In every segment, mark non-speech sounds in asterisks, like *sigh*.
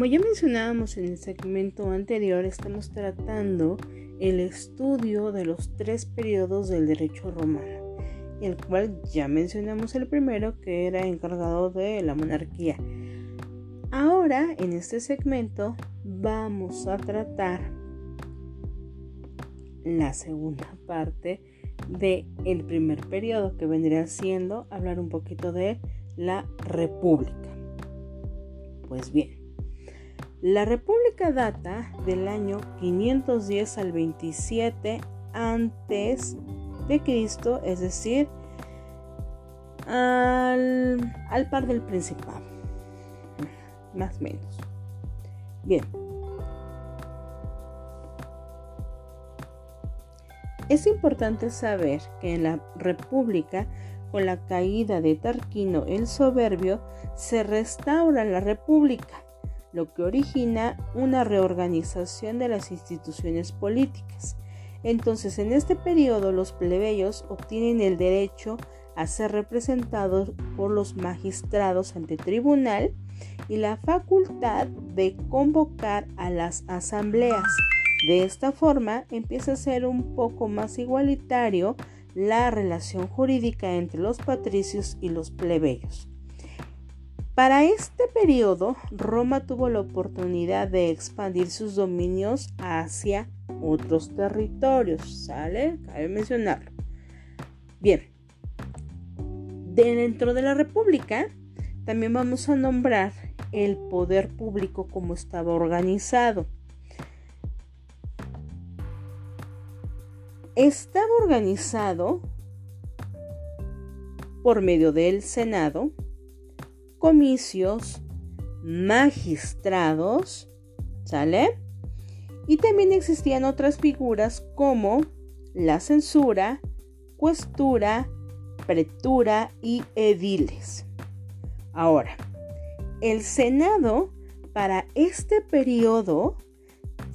Como ya mencionábamos en el segmento anterior, estamos tratando el estudio de los tres periodos del derecho romano, el cual ya mencionamos el primero que era encargado de la monarquía. Ahora, en este segmento, vamos a tratar la segunda parte del el primer periodo que vendría siendo hablar un poquito de la república. Pues bien, la República data del año 510 al 27 antes de Cristo, es decir, al, al par del Principado, más o menos. Bien. Es importante saber que en la República, con la caída de Tarquino el Soberbio, se restaura la República lo que origina una reorganización de las instituciones políticas. Entonces, en este periodo los plebeyos obtienen el derecho a ser representados por los magistrados ante tribunal y la facultad de convocar a las asambleas. De esta forma empieza a ser un poco más igualitario la relación jurídica entre los patricios y los plebeyos. Para este periodo, Roma tuvo la oportunidad de expandir sus dominios hacia otros territorios, ¿sale? Cabe mencionarlo. Bien, dentro de la República también vamos a nombrar el poder público como estaba organizado. Estaba organizado por medio del Senado, comicios, magistrados, ¿sale? Y también existían otras figuras como la censura, cuestura, pretura y ediles. Ahora, el Senado para este periodo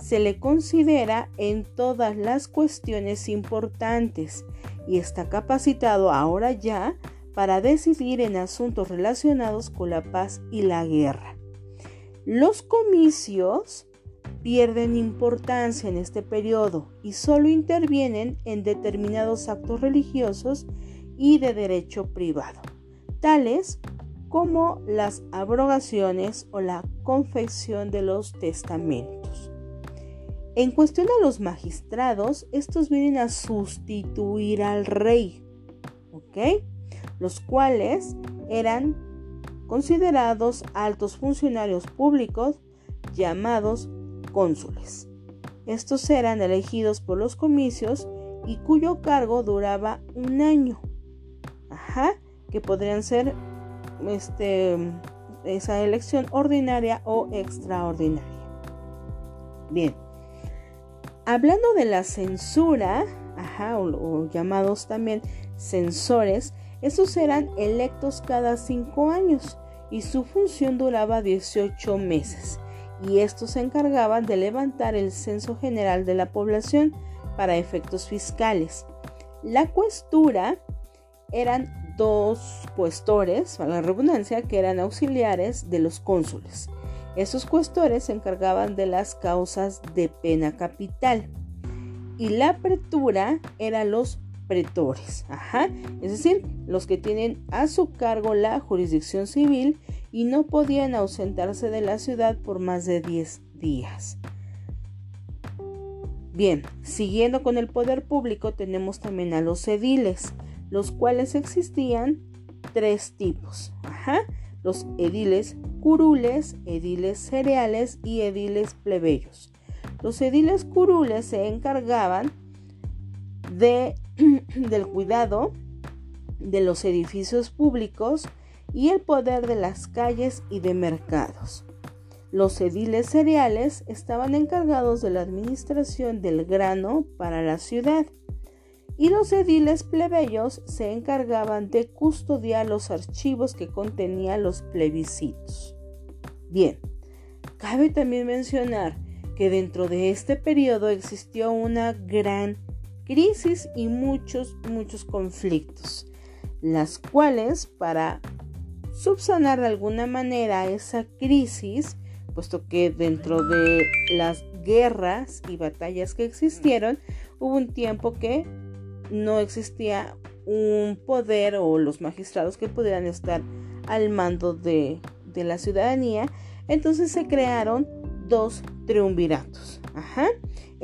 se le considera en todas las cuestiones importantes y está capacitado ahora ya para decidir en asuntos relacionados con la paz y la guerra. Los comicios pierden importancia en este periodo y solo intervienen en determinados actos religiosos y de derecho privado, tales como las abrogaciones o la confección de los testamentos. En cuestión a los magistrados, estos vienen a sustituir al rey, ¿ok? Los cuales eran considerados altos funcionarios públicos llamados cónsules. Estos eran elegidos por los comicios y cuyo cargo duraba un año. Ajá, que podrían ser este, esa elección ordinaria o extraordinaria. Bien, hablando de la censura, ajá, o llamados también censores, estos eran electos cada cinco años y su función duraba 18 meses y estos se encargaban de levantar el censo general de la población para efectos fiscales. La cuestura eran dos cuestores, a la redundancia, que eran auxiliares de los cónsules. Esos cuestores se encargaban de las causas de pena capital y la pretura eran los pretores, ajá, es decir, los que tienen a su cargo la jurisdicción civil y no podían ausentarse de la ciudad por más de 10 días. Bien, siguiendo con el poder público tenemos también a los ediles, los cuales existían tres tipos, los ediles curules, ediles cereales y ediles plebeyos. Los ediles curules se encargaban de *clears throat* del cuidado de los edificios públicos y el poder de las calles y de mercados. Los ediles cereales estaban encargados de la administración del grano para la ciudad y los ediles plebeyos se encargaban de custodiar los archivos que contenían los plebiscitos. Bien, cabe también mencionar que dentro de este periodo existió una gran crisis y muchos, muchos conflictos, las cuales para subsanar de alguna manera esa crisis puesto que dentro de las guerras y batallas que existieron, hubo un tiempo que no existía un poder o los magistrados que pudieran estar al mando de, la ciudadanía, entonces se crearon dos triunviratos.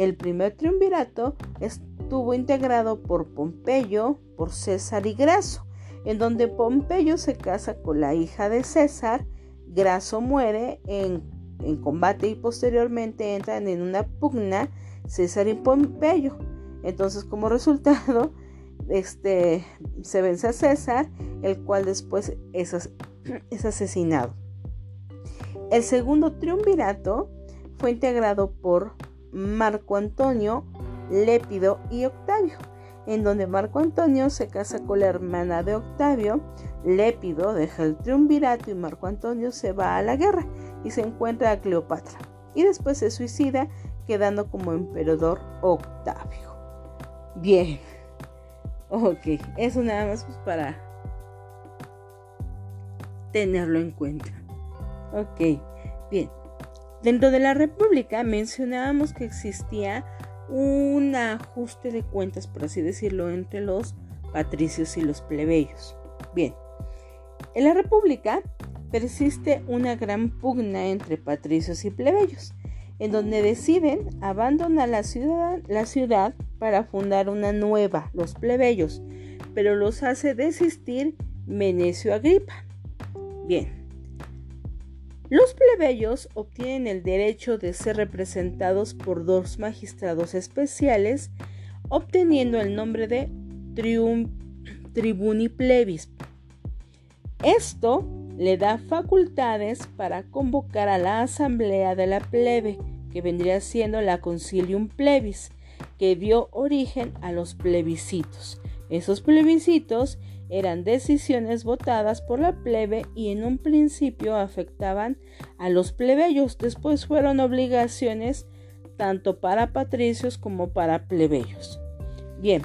El primer triunvirato estuvo integrado por Pompeyo, por César y Graso, en donde Pompeyo se casa con la hija de César, Graso muere en, en combate y posteriormente entran en una pugna César y Pompeyo. Entonces, como *laughs* resultado, este, se vence a César, el cual después es, *clears throat* es asesinado. El segundo triunvirato fue integrado por Marco Antonio, Lépido y Octavio, en donde Marco Antonio se casa con la hermana de Octavio, Lépido deja el triunvirato y Marco Antonio se va a la guerra y se encuentra a Cleopatra, y después se suicida quedando como emperador Octavio. Bien, Ok, eso nada más pues para tenerlo en cuenta. Ok, bien. Dentro de la República mencionábamos que existía un ajuste de cuentas, por así decirlo, entre los patricios y los plebeyos. Bien, en la República persiste una gran pugna entre patricios y plebeyos, en donde deciden abandonar la ciudad, para fundar una nueva, los plebeyos, pero los hace desistir Menecio Agripa. Bien. Los plebeyos obtienen el derecho de ser representados por dos magistrados especiales, obteniendo el nombre de tribuni plebis. Esto le da facultades para convocar a la asamblea de la plebe, que vendría siendo la concilium plebis, que dio origen a los plebiscitos. Esos plebiscitos eran decisiones votadas por la plebe y en un principio afectaban a los plebeyos, después fueron obligaciones tanto para patricios como para plebeyos. Bien,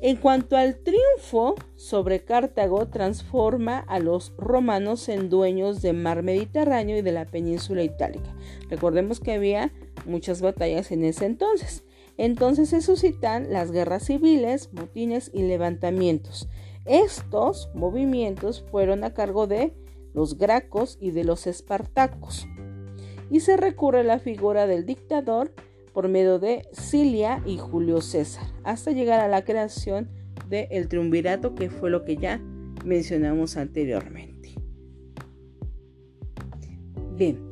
en cuanto al triunfo sobre Cartago, transforma a los romanos en dueños del mar Mediterráneo y de la península itálica. Recordemos que había muchas batallas en ese entonces. Entonces se suscitan las guerras civiles, motines y levantamientos. Estos movimientos fueron a cargo de los gracos y de los espartacos. Y se recurre a la figura del dictador por medio de Cilia y Julio César, hasta llegar a la creación del triunvirato, que fue lo que ya mencionamos anteriormente. Bien,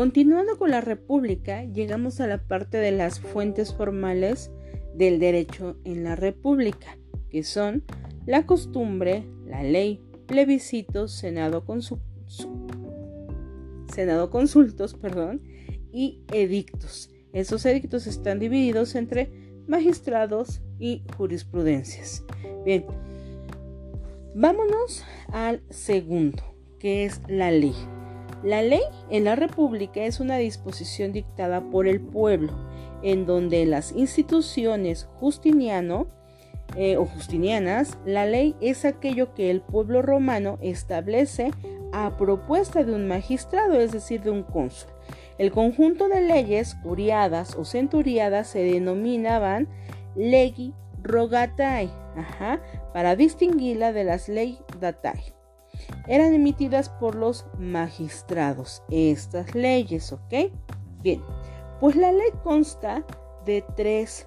Continuando con la República, llegamos a la parte de las fuentes formales del derecho en la República, que son la costumbre, la ley, plebiscitos, senado, senado consultos, perdón, y edictos. Esos edictos están divididos entre magistrados y jurisprudencias. Bien, vámonos al segundo, que es la ley. La ley en la República es una disposición dictada por el pueblo, en donde las instituciones justiniano eh, o justinianas, la ley es aquello que el pueblo romano establece a propuesta de un magistrado, es decir, de un cónsul. El conjunto de leyes curiadas o centuriadas se denominaban legi rogatae, para distinguirla de las ley datae eran emitidas por los magistrados, estas leyes, ¿ok? Bien, pues la ley consta de tres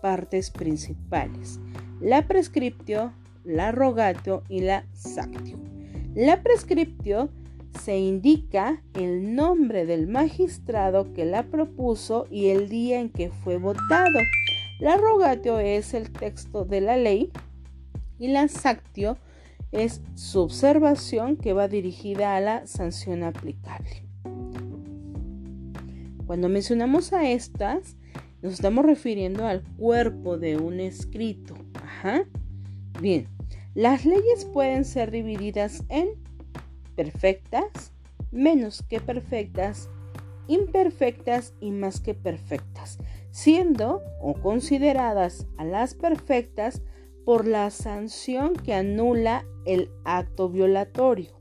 partes principales, la prescriptio, la rogatio y la sactio. La prescriptio se indica el nombre del magistrado que la propuso y el día en que fue votado. La rogatio es el texto de la ley y la sactio es su observación que va dirigida a la sanción aplicable. Cuando mencionamos a estas, nos estamos refiriendo al cuerpo de un escrito. Bien, las leyes pueden ser divididas en perfectas, menos que perfectas, imperfectas y más que perfectas, siendo o consideradas a las perfectas por la sanción que anula el acto violatorio.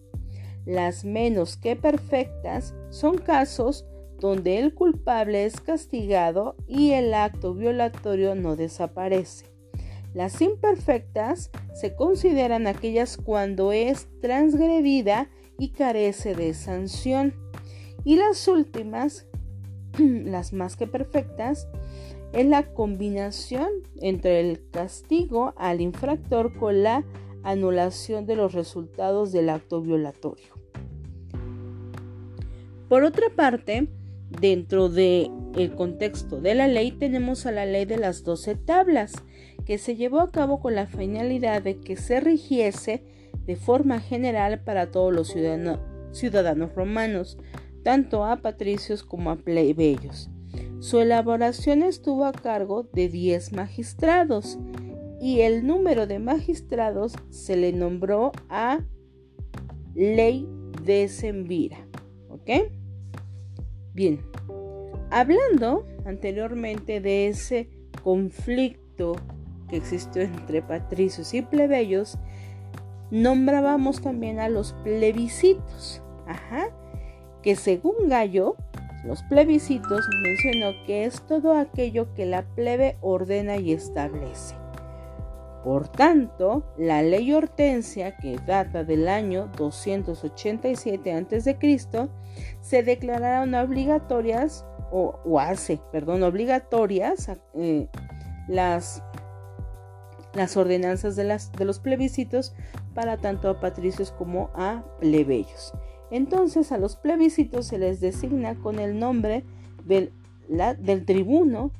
Las menos que perfectas son casos donde el culpable es castigado y el acto violatorio no desaparece. Las imperfectas se consideran aquellas cuando es transgredida y carece de sanción. Y las últimas, *clears throat* las más que perfectas, es la combinación entre el castigo al infractor con la anulación de los resultados del acto violatorio. Por otra parte, dentro del el contexto de la ley tenemos a la ley de las doce tablas, que se llevó a cabo con la finalidad de que se rigiese de forma general para todos los ciudadanos romanos, tanto a patricios como a plebeyos. Su elaboración estuvo a cargo de 10 magistrados y el número de magistrados se le nombró a ley de Sembira. ¿Ok? Bien, hablando anteriormente de ese conflicto que existió entre patricios y plebeyos, nombrábamos también a los plebiscitos, ajá, que según Gallo, los plebiscitos mencionó que es todo aquello que la plebe ordena y establece. Por tanto, la ley Hortensia, que data del año 287 a.C., se declararon obligatorias o, hace, perdón, obligatorias eh, las las ordenanzas de, las, de los plebiscitos para tanto a patricios como a plebeyos. Entonces a los plebiscitos se les designa con el nombre del, del tribuno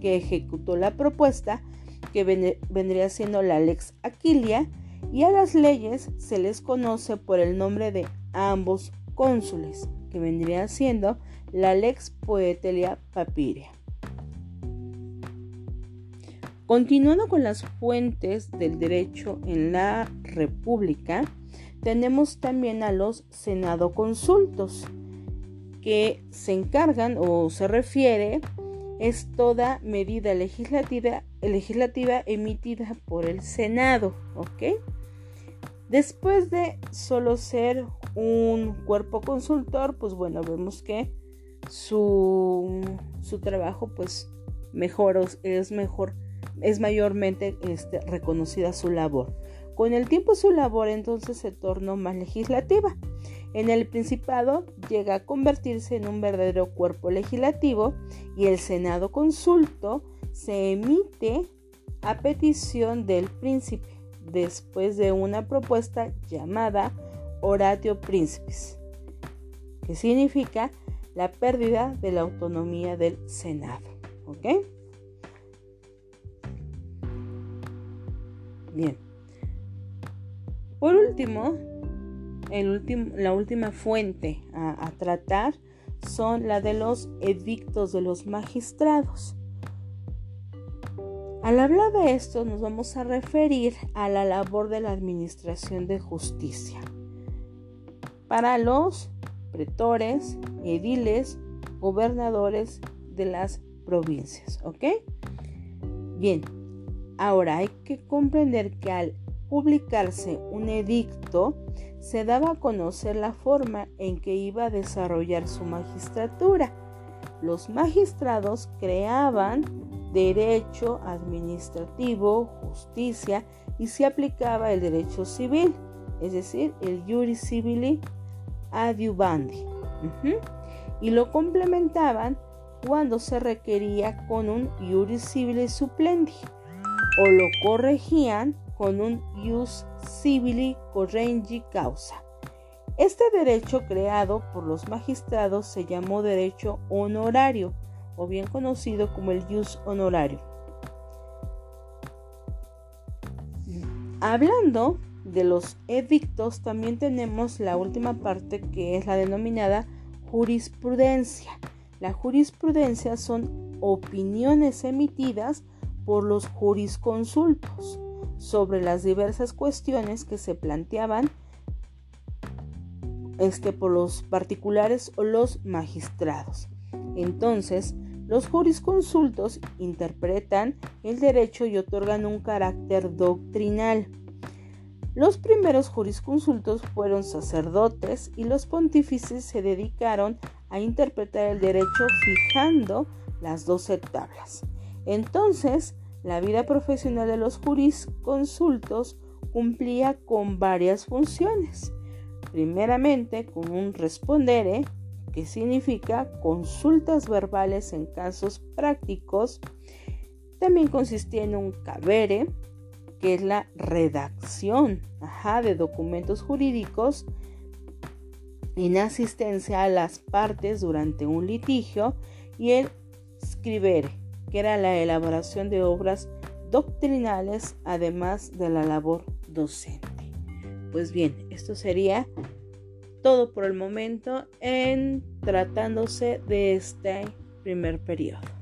que ejecutó la propuesta, que vendría siendo la lex Aquilia, y a las leyes se les conoce por el nombre de ambos cónsules, que vendría siendo la lex Poetelia Papiria. Continuando con las fuentes del derecho en la República, tenemos también a los senado consultos, que se encargan o se refiere es toda medida legislativa, emitida por el Senado, ¿ok? Después de solo ser un cuerpo consultor, pues bueno, vemos que su, su trabajo pues mejor es mejor es mayormente este, reconocida su labor. Con el tiempo su labor entonces se tornó más legislativa. En el Principado llega a convertirse en un verdadero cuerpo legislativo y el Senado consulto se emite a petición del príncipe después de una propuesta llamada Oratio Principis, que significa la pérdida de la autonomía del Senado. ¿Ok? Bien. Por último, la última fuente a, a tratar son la de los edictos de los magistrados. Al hablar de esto nos vamos a referir a la labor de la administración de justicia. Para los pretores, ediles, gobernadores de las provincias, ¿ok? Bien, Ahora hay que comprender que al publicarse un edicto, se daba a conocer la forma en que iba a desarrollar su magistratura. Los magistrados creaban derecho administrativo, justicia y se aplicaba el derecho civil, es decir, el juris civili adiuvandi. Y lo complementaban cuando se requería con un juris civili suplendi o lo corregían con un ius civili correngi causa. Este derecho creado por los magistrados se llamó derecho honorario, o bien conocido como el ius honorario. Hablando de los edictos, también tenemos la última parte que es la denominada jurisprudencia. La jurisprudencia son opiniones emitidas por los jurisconsultos sobre las diversas cuestiones que se planteaban este, por los particulares o los magistrados. Entonces, los jurisconsultos interpretan el derecho y otorgan un carácter doctrinal. Los primeros jurisconsultos fueron sacerdotes y los pontífices se dedicaron a interpretar el derecho fijando las doce tablas. Entonces, la vida profesional de los jurisconsultos cumplía con varias funciones. Primeramente, con un respondere, que significa consultas verbales en casos prácticos. También consistía en un cabere, que es la redacción de documentos jurídicos en asistencia a las partes durante un litigio y el scribere, que era la elaboración de obras doctrinales además de la labor docente. Pues bien, esto sería todo por el momento en tratándose de este primer periodo.